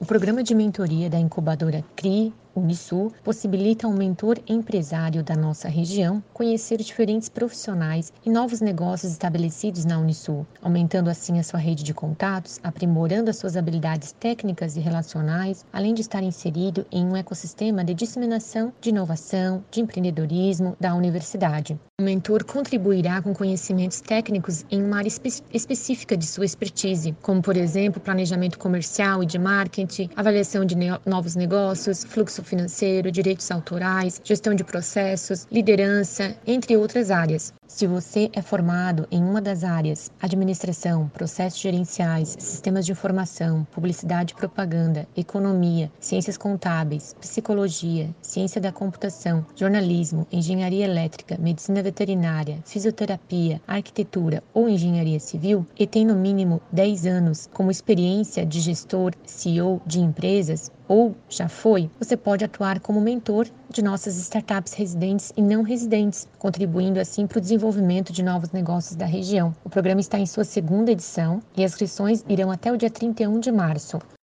O programa de mentoria da incubadora CRI Unisul possibilita ao mentor empresário da nossa região conhecer diferentes profissionais e novos negócios estabelecidos na Unisul, aumentando assim a sua rede de contatos, aprimorando as suas habilidades técnicas e relacionais, além de estar inserido em um ecossistema de disseminação de inovação, de empreendedorismo da universidade. O mentor contribuirá com conhecimentos técnicos em uma área espe específica de sua expertise, como, por exemplo, planejamento comercial e de marketing, avaliação de novos negócios, fluxo financeiro, direitos autorais, gestão de processos, liderança, entre outras áreas. Se você é formado em uma das áreas administração, processos gerenciais, sistemas de informação, publicidade e propaganda, economia, ciências contábeis, psicologia, ciência da computação, jornalismo, engenharia elétrica, medicina veterinária, fisioterapia, arquitetura ou engenharia civil e tem no mínimo 10 anos como experiência de gestor, CEO de empresas, ou já foi, você pode atuar como mentor de nossas startups residentes e não residentes, contribuindo assim para o desenvolvimento de novos negócios da região. O programa está em sua segunda edição e as inscrições irão até o dia 31 de março.